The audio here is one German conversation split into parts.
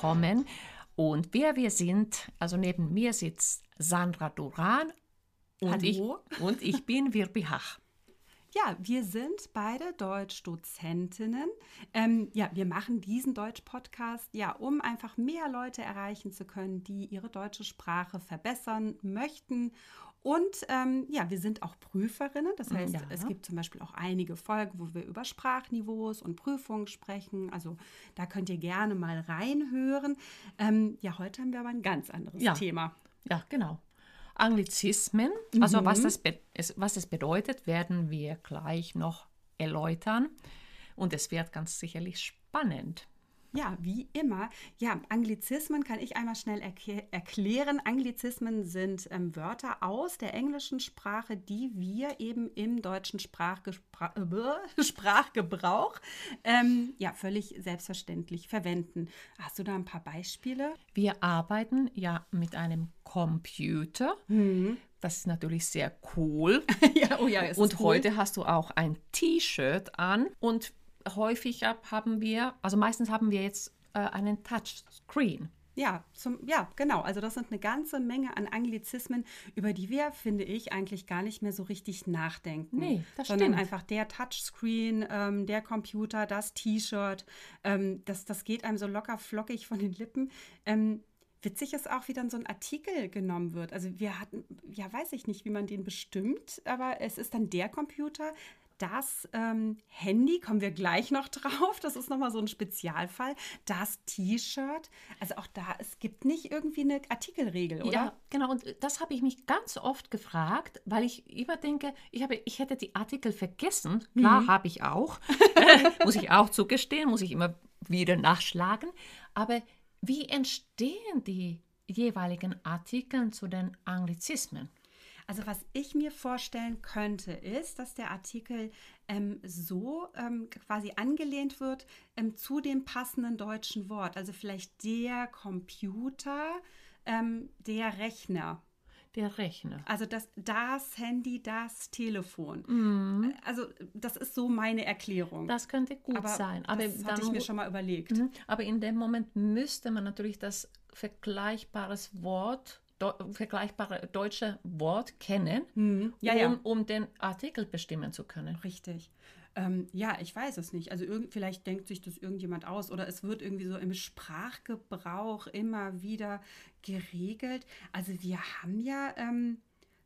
willkommen. Und wer wir sind, also neben mir sitzt Sandra Duran und, Hallo. ich, und ich bin Wirbi Hach. Ja, wir sind beide Deutschdozentinnen. Ähm, ja, wir machen diesen Deutsch-Podcast, ja, um einfach mehr Leute erreichen zu können, die ihre deutsche Sprache verbessern möchten. Und ähm, ja, wir sind auch Prüferinnen. Das heißt, Ja. es gibt zum Beispiel auch einige Folgen, wo wir über Sprachniveaus und Prüfungen sprechen. Also da könnt ihr gerne mal reinhören. Ähm, ja, heute haben wir aber ein ganz anderes Ja. Thema. Ja, genau. Anglizismen, also was, das was es bedeutet, werden wir gleich noch erläutern. Und es wird ganz sicherlich spannend. Ja, wie immer. Ja, Anglizismen kann ich einmal schnell erklären. Anglizismen sind ähm, Wörter aus der englischen Sprache, die wir eben im deutschen Sprachgespra äh, Sprachgebrauch ähm, ja völlig selbstverständlich verwenden. Hast du da ein paar Beispiele? Wir arbeiten ja mit einem Computer. Das ist natürlich sehr cool. ja, oh ja, Und cool. heute hast du auch ein T-Shirt an und häufig hab- haben wir, also meistens haben wir jetzt äh, einen Touchscreen. Ja, zum, ja, genau. Also das sind eine ganze Menge an Anglizismen, über die wir, finde ich, eigentlich gar nicht mehr so richtig nachdenken. Nee, das sondern stimmt. einfach der Touchscreen, ähm, der Computer, das T-Shirt, ähm, das, das geht einem so locker flockig von den Lippen. Ähm, witzig ist auch, wie dann so ein Artikel genommen wird. Also wir hatten, ja, weiß ich nicht, wie man den bestimmt, aber es ist dann der Computer, das ähm, Handy, kommen wir gleich noch drauf, das ist nochmal so ein Spezialfall. Das T-Shirt, also auch da, es gibt nicht irgendwie eine Artikelregel, oder? Ja, genau. Und das habe ich mich ganz oft gefragt, weil ich immer denke, ich, habe, ich hätte die Artikel vergessen. Klar, habe ich auch. muss ich auch zugestehen, muss ich immer wieder nachschlagen. Aber wie entstehen die jeweiligen Artikel zu den Anglizismen? Also was ich mir vorstellen könnte, ist, dass der Artikel ähm, so ähm, quasi angelehnt wird ähm, zu dem passenden deutschen Wort. Also vielleicht der Computer, ähm, der Rechner. Der Rechner. Also das, das Handy, das Telefon. Mhm. Also das ist so meine Erklärung. Das könnte gut aber sein. Aber, das hatte ich mir schon mal überlegt. Mhm. Aber in dem Moment müsste man natürlich das vergleichbares Wort, deu vergleichbare deutsche Wort kennen, Mhm. Ja, ja. um, um den Artikel bestimmen zu können. Richtig. Ähm, ja, ich weiß es nicht. Also irgend, vielleicht denkt sich das irgendjemand aus oder es wird irgendwie so im Sprachgebrauch immer wieder geregelt. Also wir haben ja ähm,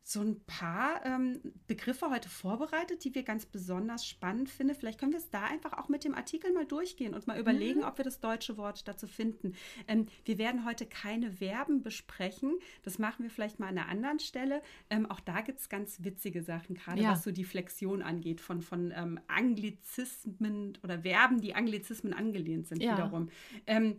so ein paar ähm, Begriffe heute vorbereitet, die wir ganz besonders spannend finden. Vielleicht können wir es da einfach auch mit dem Artikel mal durchgehen und mal überlegen, ob wir das deutsche Wort dazu finden. Ähm, wir werden heute keine Verben besprechen. Das machen wir vielleicht mal an einer anderen Stelle. Ähm, auch da gibt es ganz witzige Sachen, gerade Ja. was so die Flexion angeht von, von ähm, Anglizismen oder Verben, die Anglizismen angelehnt sind Ja. wiederum. Ähm,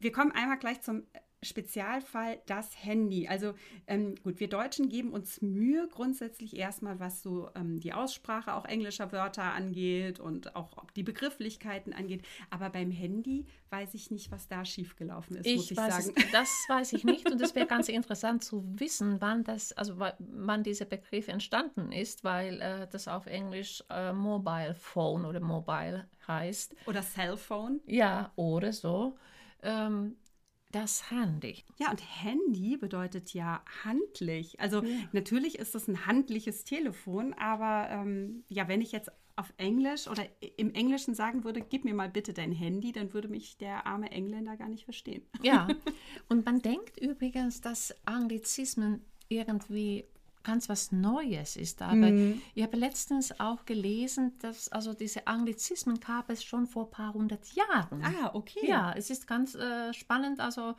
wir kommen einmal gleich zum Spezialfall das Handy. Also ähm, gut, wir Deutschen geben uns Mühe grundsätzlich erstmal, was so ähm, die Aussprache auch englischer Wörter angeht und auch die Begrifflichkeiten angeht. Aber beim Handy weiß ich nicht, was da schiefgelaufen ist, muss ich weiß sagen. Es, das weiß ich nicht und es wäre ganz interessant zu wissen, wann das, also wa- wann dieser Begriff entstanden ist, weil äh, das auf Englisch äh, Mobile Phone oder Mobile heißt. Oder Cellphone. Ja, oder so. Ähm, das Handy. Ja, und Handy bedeutet ja handlich. Also natürlich ist das ein handliches Telefon, aber ähm, ja, wenn ich jetzt auf Englisch oder im Englischen sagen würde, gib mir mal bitte dein Handy, dann würde mich der arme Engländer gar nicht verstehen. Ja, und man denkt übrigens, dass Anglizismen irgendwie ganz was Neues ist. Aber ich habe letztens auch gelesen, dass also diese Anglizismen gab es schon vor ein paar hundert Jahren. Ah, okay. Ja, es ist ganz äh, spannend. Also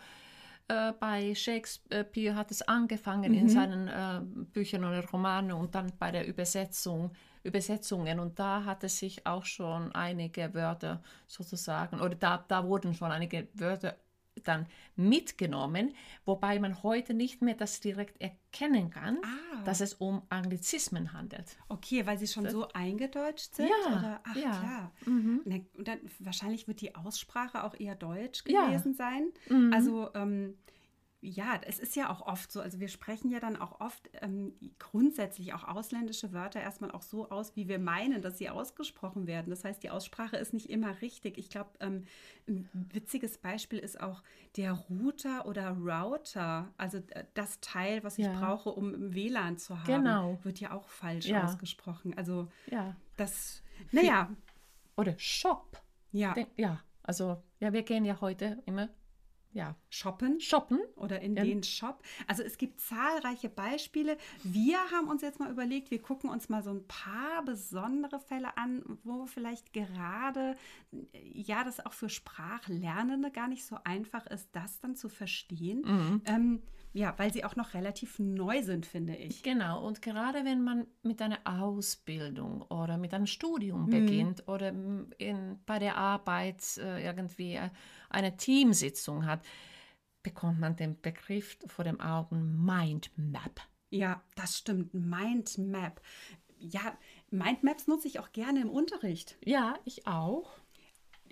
äh, bei Shakespeare hat es angefangen in seinen äh, Büchern oder Romanen und dann bei der Übersetzung, Übersetzungen. Und da hat es sich auch schon einige Wörter sozusagen, oder da, da wurden schon einige Wörter dann mitgenommen, wobei man heute nicht mehr das direkt erkennen kann, Ah. dass es um Anglizismen handelt. Okay, weil sie schon so eingedeutscht sind? Ja, Oder? Ach, ja. klar. Na, und dann, wahrscheinlich wird die Aussprache auch eher deutsch Ja. gewesen sein. Mhm. Also, ähm, ja, es ist ja auch oft so, also wir sprechen ja dann auch oft ähm, grundsätzlich auch ausländische Wörter erstmal auch so aus, wie wir meinen, dass sie ausgesprochen werden. Das heißt, die Aussprache ist nicht immer richtig. Ich glaube, ähm, ein witziges Beispiel ist auch der Router oder Router, also äh, das Teil, was ich Ja. brauche, um WLAN zu haben, Genau. wird ja auch falsch Ja. ausgesprochen. Also Ja. das, naja, Oder Shop. ja, Den, ja, also ja, wir gehen ja heute immer ja, shoppen. shoppen. oder in Ja. den Shop. Also es gibt zahlreiche Beispiele. Wir haben uns jetzt mal überlegt, wir gucken uns mal so ein paar besondere Fälle an, wo vielleicht gerade, ja, das auch für Sprachlernende gar nicht so einfach ist, das dann zu verstehen. Mhm. Ähm, ja, weil sie auch noch relativ neu sind, finde ich. Genau, und gerade wenn man mit einer Ausbildung oder mit einem Studium Mhm. beginnt oder in, bei der Arbeit äh, irgendwie äh, eine Teamsitzung hat, bekommt man den Begriff vor dem Augen Mindmap. Ja, das stimmt. Mindmap. Ja, Mindmaps nutze ich auch gerne im Unterricht. Ja, ich auch.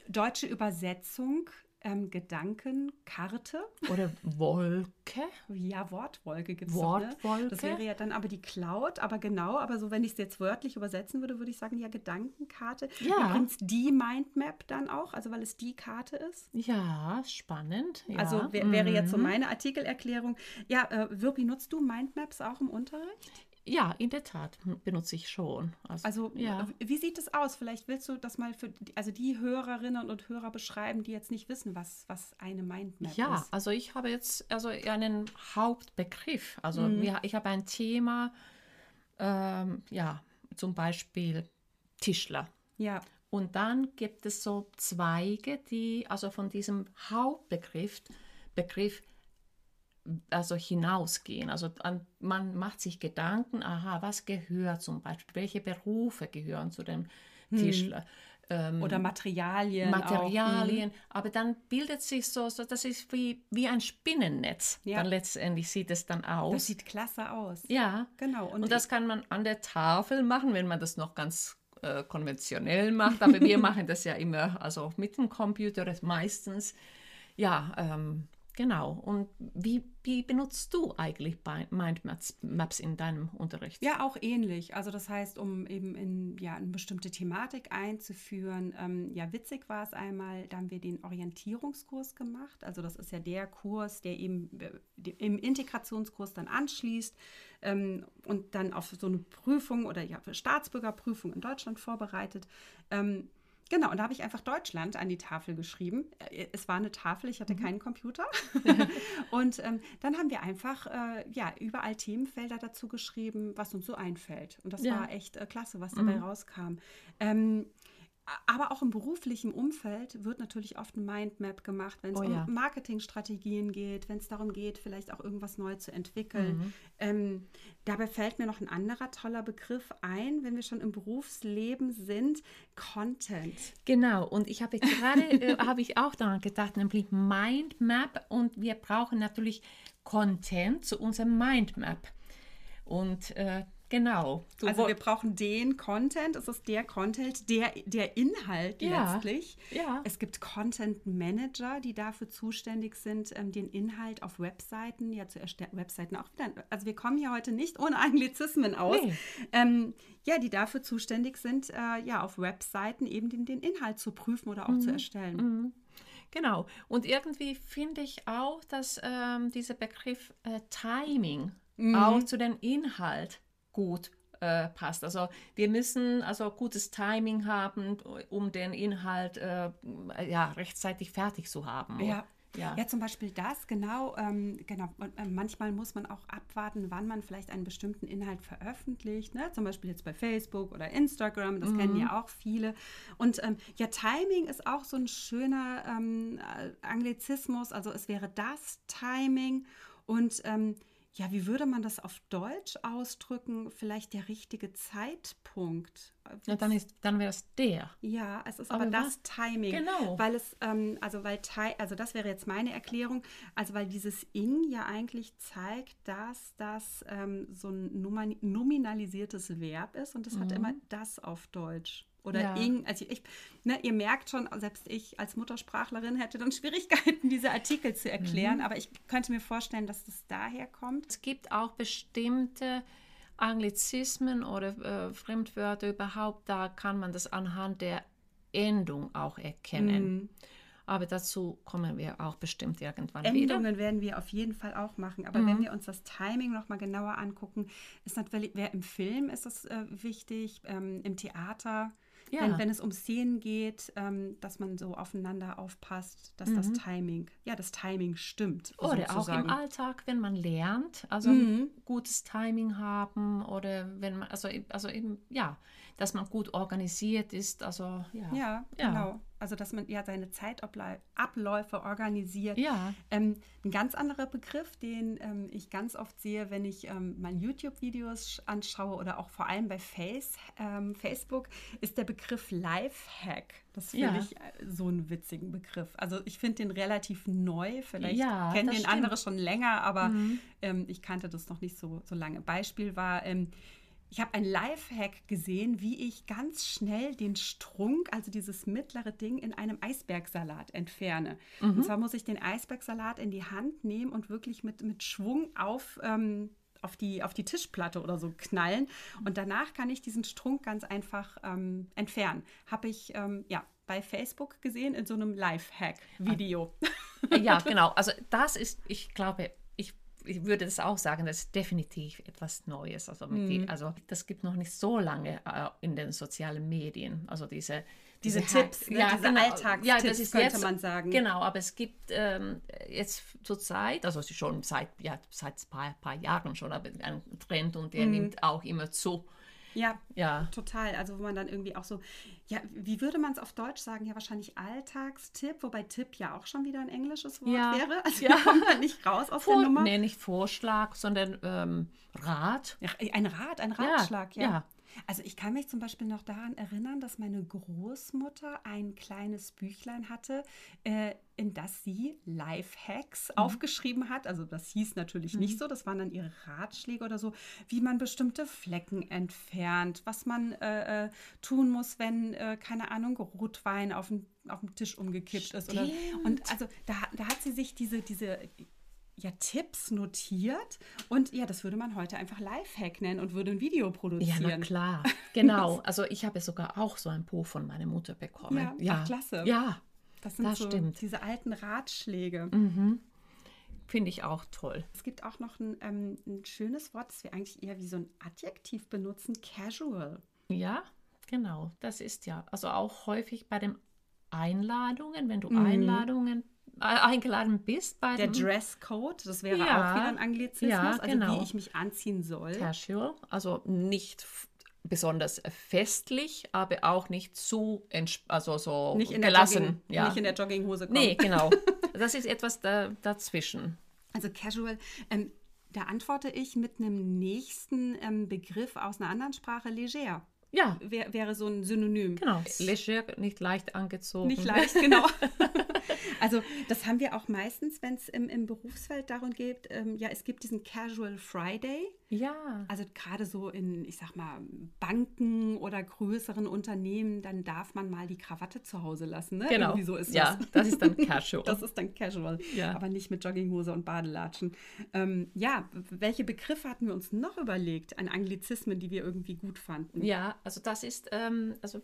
Deutsche Übersetzung, ähm, Gedankenkarte. Oder Wolke. Ja, Wortwolke gibt es Wortwolke. Ne? Das wäre ja dann aber die Cloud, aber genau, aber so, wenn ich es jetzt wörtlich übersetzen würde, würde ich sagen, ja, Gedankenkarte. Ja. Übrigens die Mindmap dann auch, also weil es die Karte ist. Ja, spannend. Ja. Also wär, wäre jetzt so Mhm. meine Artikelerklärung. Ja, äh, Wirpi, nutzt du Mindmaps auch im Unterricht? Ja, in der Tat benutze ich schon. Also ja. äh, wie sieht es aus? Vielleicht willst du das mal für die, also die Hörerinnen und Hörer beschreiben, die jetzt nicht wissen, was, was eine Mindmap Ja, ist. also ich habe jetzt also einen Hauptbegriff. Also Mhm. wir, ich habe ein Thema, ähm, ja, zum Beispiel Tischler. Ja, Und dann gibt es so Zweige, die also von diesem Hauptbegriff Begriff, also hinausgehen. Also an, man macht sich Gedanken, aha, was gehört zum Beispiel, welche Berufe gehören zu dem Tischler. Ähm, oder Materialien. Auch. Materialien, aber dann bildet sich so, so das ist wie, wie ein Spinnennetz. Ja. Dann letztendlich sieht es dann Das aus. sieht klasse aus. ja, Genau. und, das kann man an der Tafel machen, wenn man das noch ganz äh, konventionell macht. Aber wir machen das ja immer, also mit dem Computer das meistens. Ja, ähm, genau. Und wie, wie benutzt du eigentlich Mindmaps Maps in deinem Unterricht? Ja, auch ähnlich. Also das heißt, um eben in ja, eine bestimmte Thematik einzuführen. Ähm, ja, witzig war es einmal, da haben wir den Orientierungskurs gemacht. Also das ist ja der Kurs, der eben äh, im Integrationskurs dann anschließt ähm, und dann auf so eine Prüfung oder ja, Staatsbürgerprüfung in Deutschland vorbereitet. Ähm, Genau, und da habe ich einfach Deutschland an die Tafel geschrieben. Äh, Es war eine Tafel, ich hatte keinen Computer. und ähm, dann haben wir einfach äh, ja, überall Themenfelder dazu geschrieben, was uns so einfällt. Und das Ja. war echt äh, klasse, was dabei rauskam. Ähm, aber auch im beruflichen Umfeld wird natürlich oft ein Mindmap gemacht, wenn es Oh um ja. Marketingstrategien geht, wenn es darum geht, vielleicht auch irgendwas neu zu entwickeln. Mhm. Ähm, dabei fällt mir noch ein anderer toller Begriff ein, wenn wir schon im Berufsleben sind, Content. Genau, und ich habe gerade, äh, habe ich auch daran gedacht, nämlich Mindmap und wir brauchen natürlich Content zu unserem Mindmap. Und äh, genau. Du Also wir brauchen den Content, es ist der Content, der, der Inhalt Ja. letztlich. Ja. Es gibt Content Manager, die dafür zuständig sind, ähm, den Inhalt auf Webseiten ja zu erstellen. Webseiten auch wieder. Also wir kommen ja heute nicht ohne Anglizismen aus. Nee. Ähm, ja, die dafür zuständig sind, äh, ja, auf Webseiten eben den, den Inhalt zu prüfen oder auch zu erstellen. Genau. Und irgendwie finde ich auch, dass ähm, dieser Begriff äh, Timing auch zu dem Inhalt gut äh, passt. Also wir müssen also gutes Timing haben, um den Inhalt äh, ja, rechtzeitig fertig zu haben. Ja. Ja. Ja. zum Beispiel das, genau, ähm, genau. Äh, manchmal muss man auch abwarten, wann man vielleicht einen bestimmten Inhalt veröffentlicht. Ne? Zum Beispiel jetzt bei Facebook oder Instagram, das kennen ja auch viele. Und ähm, ja, Timing ist auch so ein schöner ähm, äh, Anglizismus. Also es wäre das Timing. Und ähm, ja, wie würde man das auf Deutsch ausdrücken? Vielleicht der richtige Zeitpunkt. Ja, dann ist, dann wäre es der. Ja, es ist Aber aber, was- das Timing. Genau. Weil es, ähm, also weil also das wäre jetzt meine Erklärung, also weil dieses ing ja eigentlich zeigt, dass das ähm, so ein nominalisiertes Verb ist und das hat immer das auf Deutsch. Oder Ja. ing. Also ich, ne, ihr merkt schon, selbst ich als Muttersprachlerin hätte dann Schwierigkeiten, diese Artikel zu erklären. Aber ich könnte mir vorstellen, dass das daher kommt. Es gibt auch bestimmte Anglizismen oder äh, Fremdwörter überhaupt, da kann man das anhand der Endung auch erkennen. Mhm. Aber dazu kommen wir auch bestimmt irgendwann wieder. Endungen werden wir auf jeden Fall auch machen. Aber Mhm. wenn wir uns das Timing noch mal genauer angucken, ist natürlich, wer im Film ist das äh, wichtig, ähm, im Theater, Ja. wenn, wenn es um Szenen geht, ähm, dass man so aufeinander aufpasst, dass das Timing, ja, das Timing stimmt. Mhm. Oder auch sozusagen. im Alltag, wenn man lernt, also Mhm. gutes Timing haben oder wenn man, also, also eben, ja, dass man gut organisiert ist, also ja. Ja, Ja. genau. Also, dass man ja seine Zeitabläufe organisiert. Ja. Ähm, ein ganz anderer Begriff, den ähm, ich ganz oft sehe, wenn ich ähm, mal YouTube-Videos sch- anschaue oder auch vor allem bei Face, ähm, Facebook, ist der Begriff Lifehack. Das finde Ja. ich äh, so einen witzigen Begriff. Also ich finde den relativ neu. Vielleicht Ja, kennen den stimmt. andere schon länger, aber ähm, ich kannte das noch nicht so, so lange. Beispiel war, ähm, ich habe ein Lifehack gesehen, wie ich ganz schnell den Strunk, also dieses mittlere Ding, in einem Eisbergsalat entferne. Und zwar muss ich den Eisbergsalat in die Hand nehmen und wirklich mit, mit Schwung auf, ähm, auf, die, auf die Tischplatte oder so knallen. Und danach kann ich diesen Strunk ganz einfach ähm, entfernen. Habe ich ähm, ja, bei Facebook gesehen in so einem Lifehack-Video. Ja, genau. Also das ist, ich glaube, ich, ich würde das auch sagen, das ist definitiv etwas Neues. Also, Mhm. die, also das gibt noch nicht so lange äh, in den sozialen Medien. Also diese, Diese Hack- Tipps, ne? diese Alltagstipps, könnte man sagen. Genau, aber es gibt ähm, jetzt zur Zeit, also ist schon seit, ja, seit ein paar, paar Jahren schon, aber ein Trend und Mhm. der nimmt auch immer zu. Ja, Ja. total. Also wo man dann irgendwie auch so, ja, wie würde man es auf Deutsch sagen? Ja, wahrscheinlich Alltagstipp, wobei Tipp ja auch schon wieder ein englisches Wort Ja. wäre. Also Ja. kommen da nicht raus aus der Vor, Nummer. nee, nicht Vorschlag, sondern ähm, Rat. Ja, ein Rat, ein Ratschlag, ja. Also ich kann mich zum Beispiel noch daran erinnern, dass meine Großmutter ein kleines Büchlein hatte, äh, in das sie Lifehacks aufgeschrieben hat. Also das hieß natürlich nicht so, das waren dann ihre Ratschläge oder so, wie man bestimmte Flecken entfernt, was man äh, äh, tun muss, wenn, äh, keine Ahnung, Rotwein auf dem, auf dem Tisch umgekippt ist. Oder, und also da, da hat sie sich diese, diese ja, Tipps notiert und ja, das würde man heute einfach Lifehack nennen und würde ein Video Ja, produzieren. na klar. Genau. Also ich habe sogar auch so ein Buch von meiner Mutter bekommen. Ja, ach, klasse. Ja, Das sind Das so stimmt. diese alten Ratschläge. finde ich auch toll. Es gibt auch noch ein, ähm, ein schönes Wort, das wir eigentlich eher wie so ein Adjektiv benutzen, casual. Ja, genau. Das ist ja, also auch häufig bei den Einladungen, wenn du Einladungen äh, eingeladen bist bei Der Dresscode, das wäre Ja. auch wieder ein Anglizismus, Ja, also genau. wie ich mich anziehen soll. Casual, also nicht besonders festlich, aber auch nicht zu also so Nicht in, der gelassen. Jogging, ja. nicht in der Jogginghose kommen. nee, genau. Das ist etwas da, dazwischen. Also casual, ähm, da antworte ich mit einem nächsten ähm, Begriff aus einer anderen Sprache, leger. Ja, Wär, wäre so ein Synonym. genau. Leger, nicht leicht angezogen. Nicht leicht, genau. also das haben wir auch meistens, wenn es im, im Berufsfeld darum geht, ähm, ja, es gibt diesen Casual Friday. Ja. Also gerade so in, ich sag mal, Banken oder größeren Unternehmen, dann darf man mal die Krawatte zu Hause lassen. Ne? Genau. Irgendwie so ist ja, das. das ist dann casual. Das ist dann casual, Ja. aber nicht mit Jogginghose und Badelatschen. Ähm, ja, welche Begriffe hatten wir uns noch überlegt an Anglizismen, die wir irgendwie gut fanden? Ja, also das ist, ähm, also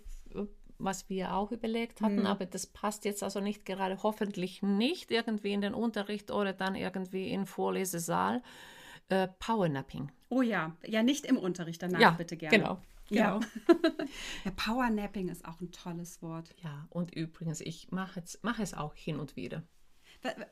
was wir auch überlegt hatten, Mhm. aber das passt jetzt also nicht gerade, hoffentlich nicht irgendwie in den Unterricht oder dann irgendwie in Vorlesesaal. Äh, Powernapping. Oh ja, ja, nicht im Unterricht, danach Ja, bitte gerne. genau, Ja. genau. ja, Powernapping ist auch ein tolles Wort. Ja, und übrigens, ich mache es, mache es auch hin und wieder.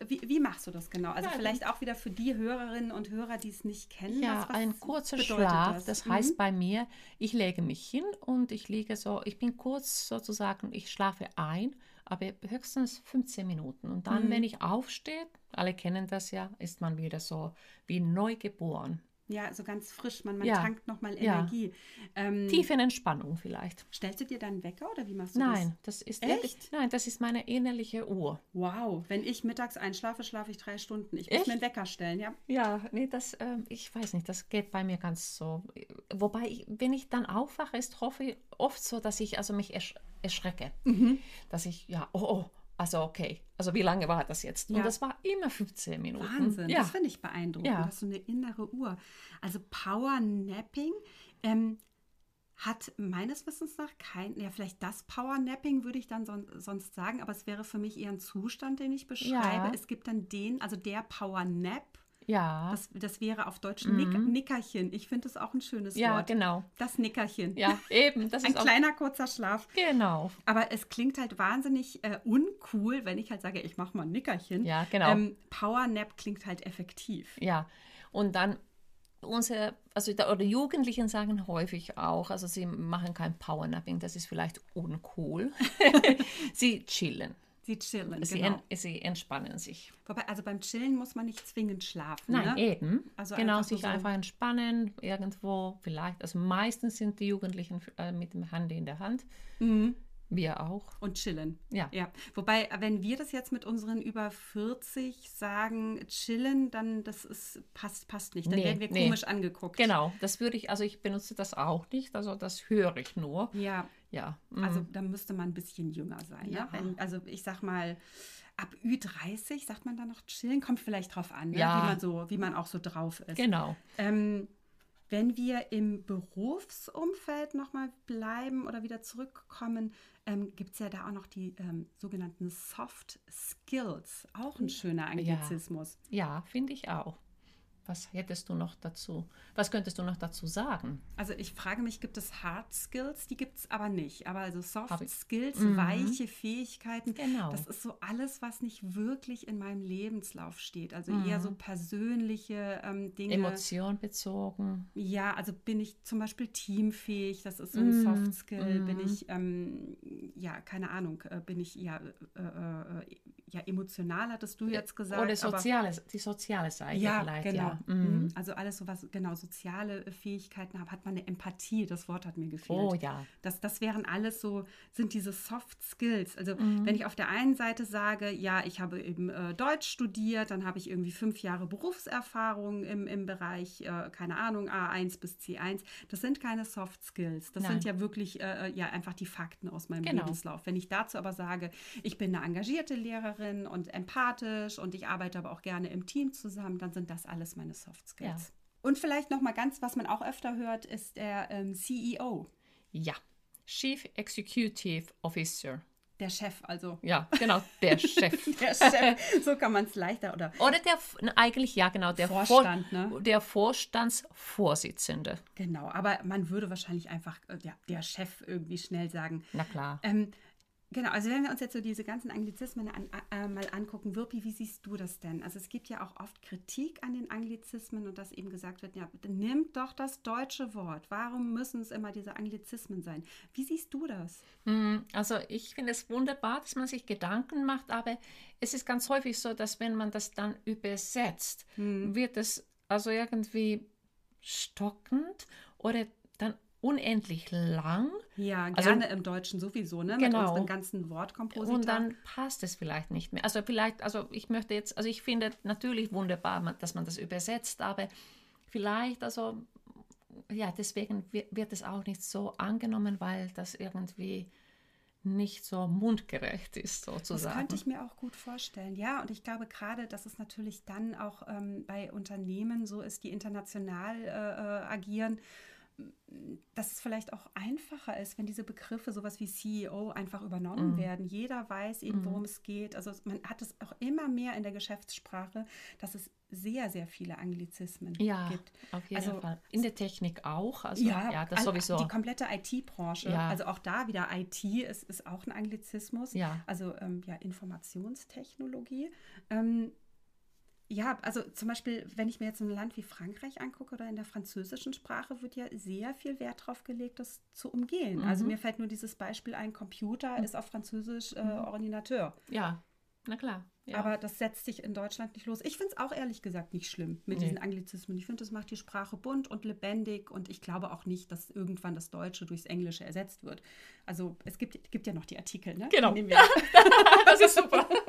Wie, wie machst du das genau? Also Ja, vielleicht auch wieder für die Hörerinnen und Hörer, die es nicht kennen. Ja, was, was ein kurzer Schlaf. Das, Das, Mhm. heißt bei mir, ich lege mich hin und ich liege so, ich bin kurz sozusagen, ich schlafe ein, aber höchstens 15 Minuten. Und dann, Mhm. wenn ich aufstehe, alle kennen das ja, ist man wieder so wie neugeboren. Ja, so ganz frisch. Man, man Ja. tankt nochmal Ja. Energie. Ähm, Tiefenentspannung vielleicht. stellst du dir dann Wecker oder wie machst du das? Nein, das ist Echt? nein, das ist meine innerliche Uhr. Wow, wenn ich mittags einschlafe, schlafe ich drei Stunden. Ich muss Echt? mir einen Wecker stellen, ja. Ja, nee, das, ähm, ich weiß nicht, das geht bei mir ganz so. Wobei, ich, wenn ich dann aufwache, ist hoffe, oft so, dass ich also mich ersch erschrecke. Mhm. Dass ich, ja, oh, oh, also okay, also wie lange war das jetzt? Ja. Und das war immer 15 Minuten. Wahnsinn, Ja, das finde ich beeindruckend. Ja. Du hast so eine innere Uhr. Also Power Napping ähm, hat meines Wissens nach kein, ja vielleicht das Power Napping würde ich dann son sonst sagen, aber es wäre für mich eher ein Zustand, den ich beschreibe. Es gibt dann den, also der Power Nap, ja, das, das wäre auf Deutsch Nick Nickerchen. Ich finde das auch ein schönes Mhm. ja, Wort. genau. Das Nickerchen. Ja, eben, das Ein ist kleiner kurzer Schlaf. genau. Aber es klingt halt wahnsinnig äh, uncool, wenn ich halt sage, ich mache mal ein Nickerchen. Ja, genau. Ähm, Power Nap klingt halt effektiv. Ja, und dann unsere, also da, oder Jugendlichen sagen häufig auch, also sie machen kein Powernapping, das ist vielleicht uncool. sie chillen, Sie chillen, sie, genau. en, sie entspannen sich. Wobei, also beim Chillen muss man nicht zwingend schlafen. Nein, ne? eben. Also genau, einfach sich so- einfach entspannen, irgendwo vielleicht. Also meistens sind die Jugendlichen äh, mit dem Handy in der Hand. Mhm. Wir auch. Und chillen. Ja. Ja. Wobei, wenn wir das jetzt mit unseren über 40 sagen, chillen, dann das ist, passt, passt nicht. Dann Nee, werden wir nee. komisch angeguckt. Genau, das würde ich, also ich benutze das auch nicht, also das höre ich nur. Ja, Ja. mhm. also da müsste man ein bisschen jünger sein. Ja. Ne? Wenn, also ich sag mal, ab Ü30 sagt man dann noch chillen, kommt vielleicht drauf an, ne? Ja. wie man so, wie man auch so drauf ist. genau. Ähm, wenn wir im Berufsumfeld nochmal bleiben oder wieder zurückkommen, ähm, gibt es ja da auch noch die ähm, sogenannten Soft Skills. Auch ein schöner Anglizismus. Ja, finde ich auch. Was hättest du noch dazu? Was könntest du noch dazu sagen? Also ich frage mich, gibt es Hard Skills? Die gibt es aber nicht. Aber also Soft Skills, Mhm. weiche Fähigkeiten, Genau. das ist so alles, was nicht wirklich in meinem Lebenslauf steht. Also Mhm. eher so persönliche ähm, Dinge. Emotion bezogen. Ja, also bin ich zum Beispiel teamfähig, das ist so ein Mm, Soft Skill. Bin mm. ich, ähm, ja, keine Ahnung, äh, bin ich ja, äh, äh, ja emotional, hattest du jetzt gesagt. Oder aber- soziale, die soziale Seite ja, vielleicht. genau. Ja. Mhm. Mhm. Also alles so was, genau, soziale äh, Fähigkeiten hat, hat man eine Empathie, das Wort hat mir gefehlt. Oh ja. Das, das wären alles so, sind diese Soft Skills. Also Mhm. wenn ich auf der einen Seite sage, ja, ich habe eben äh, Deutsch studiert, dann habe ich irgendwie fünf Jahre Berufserfahrung im, im Bereich, äh, keine Ahnung, A1 bis C1. Das sind keine Soft Skills. Das Nein. sind ja wirklich äh, ja einfach die Fakten aus meinem Genau. Lebenslauf. Wenn ich dazu aber sage, ich bin eine engagierte Lehrerin und empathisch und ich arbeite aber auch gerne im Team zusammen, dann sind das alles meine Soft Skills. Ja. Und vielleicht noch mal ganz, was man auch öfter hört, ist der ähm, CEO, Ja. Chief Executive Officer. der Chef, also Ja, genau, der Chef. der Chef. So kann man es leichter oder Oder der, eigentlich, ja, genau, der Vorstand, Vor, ne? Der Vorstandsvorsitzende. genau. Aber man würde wahrscheinlich einfach äh, ja, der Chef irgendwie schnell sagen. Na klar. Ähm, genau, also wenn wir uns jetzt so diese ganzen Anglizismen an, äh, mal angucken, Wirpi, wie siehst du das denn? Also es gibt ja auch oft Kritik an den Anglizismen und dass eben gesagt wird, ja, bitte nimmt doch das deutsche Wort. Warum müssen es immer diese Anglizismen sein? Wie siehst du das? Mm, Also ich finde es wunderbar, dass man sich Gedanken macht, aber es ist ganz häufig so, dass wenn man das dann übersetzt, Hm. wird es also irgendwie stockend oder unendlich lang Ja, Also- gerne im Deutschen sowieso, ne? Mit Genau. unseren ganzen Wortkomposita. und dann passt es vielleicht nicht mehr. Also vielleicht, also ich möchte jetzt, also ich finde natürlich wunderbar, dass man das übersetzt, aber vielleicht, also ja, deswegen wi- wird es auch nicht so angenommen, weil das irgendwie nicht so mundgerecht ist, Das sozusagen. könnte ich mir auch gut vorstellen. Ja, und ich glaube gerade, dass es natürlich dann auch ähm, bei Unternehmen so ist, die international äh, äh, agieren, dass es vielleicht auch einfacher ist, wenn diese Begriffe, sowas wie CEO, einfach übernommen Mhm. werden. Jeder weiß eben, worum es geht. Also man hat es auch immer mehr in der Geschäftssprache, dass es sehr, sehr viele Anglizismen Ja, gibt. auf jeden Also- Fall. In der Technik auch. Also ja, das all- sowieso. Die komplette IT-Branche, Ja. also auch da wieder IT ist, ist auch ein Anglizismus. Ja. Also ähm, ja, Informationstechnologie. Ähm, ja, also zum Beispiel, wenn ich mir jetzt ein Land wie Frankreich angucke oder in der französischen Sprache, wird ja sehr viel Wert drauf gelegt, das zu umgehen. Also Mhm. mir fällt nur dieses Beispiel ein, Computer ist auf Französisch äh, Ordinateur. Ja, Na klar. Ja. Aber das setzt sich in Deutschland nicht los. Ich finde es auch ehrlich gesagt nicht schlimm mit Nee. diesen Anglizismen. Ich finde, das macht die Sprache bunt und lebendig und ich glaube auch nicht, dass irgendwann das Deutsche durchs Englische ersetzt wird. Also es gibt, gibt ja noch die Artikel, ne? Genau. Wir- das ist super.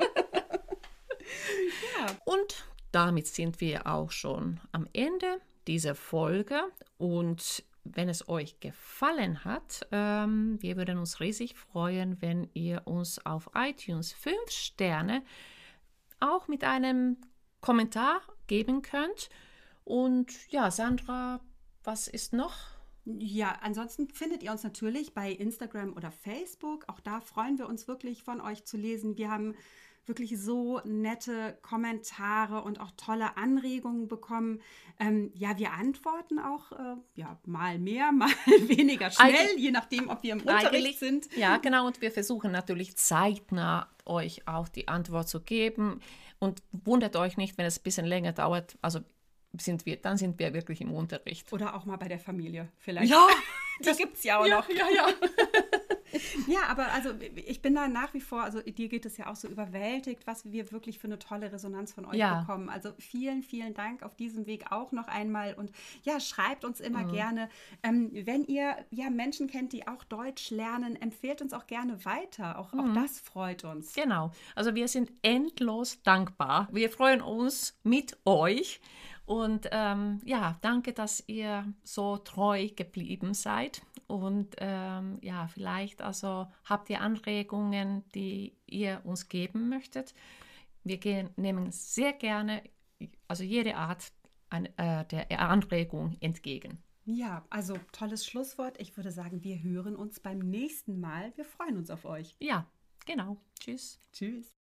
ja. Und damit sind wir auch schon am Ende dieser Folge. Und wenn es euch gefallen hat, ähm, wir würden uns riesig freuen, wenn ihr uns auf iTunes 5 Sterne auch mit einem Kommentar geben könnt. Und ja, Sandra, was ist noch? Ja, ansonsten findet ihr uns natürlich bei Instagram oder Facebook. Auch da freuen wir uns wirklich von euch zu lesen. Wir haben wirklich so nette Kommentare und auch tolle Anregungen bekommen. Ähm, ja, wir antworten auch äh, ja, mal mehr, mal weniger schnell, Eig- je nachdem, ob wir im Unterricht sind. Ja, genau. Und wir versuchen natürlich zeitnah euch auch die Antwort zu geben. Und wundert euch nicht, wenn es ein bisschen länger dauert. Also sind wir, dann sind wir wirklich im Unterricht. Oder auch mal bei der Familie vielleicht. Ja, die gibt es ja auch noch. ja, ja. Ja, aber also ich bin da nach wie vor, also dir geht es ja auch so überwältigt, was wir wirklich für eine tolle Resonanz von euch Ja. bekommen. Also vielen, vielen Dank auf diesem Weg auch noch einmal und ja, schreibt uns immer gerne. Ähm, wenn ihr ja Menschen kennt, die auch Deutsch lernen, empfehlt uns auch gerne weiter. Auch, auch das freut uns. Genau. Also wir sind endlos dankbar. Wir freuen uns mit euch. Und ähm, ja, danke, dass ihr so treu geblieben seid. Und ähm, ja, vielleicht also habt ihr Anregungen, die ihr uns geben möchtet. Wir gehen, nehmen sehr gerne, also jede Art an, äh, der Anregung entgegen. Ja, also tolles Schlusswort. Ich würde sagen, wir hören uns beim nächsten Mal. Wir freuen uns auf euch. Ja, genau. Tschüss. Tschüss.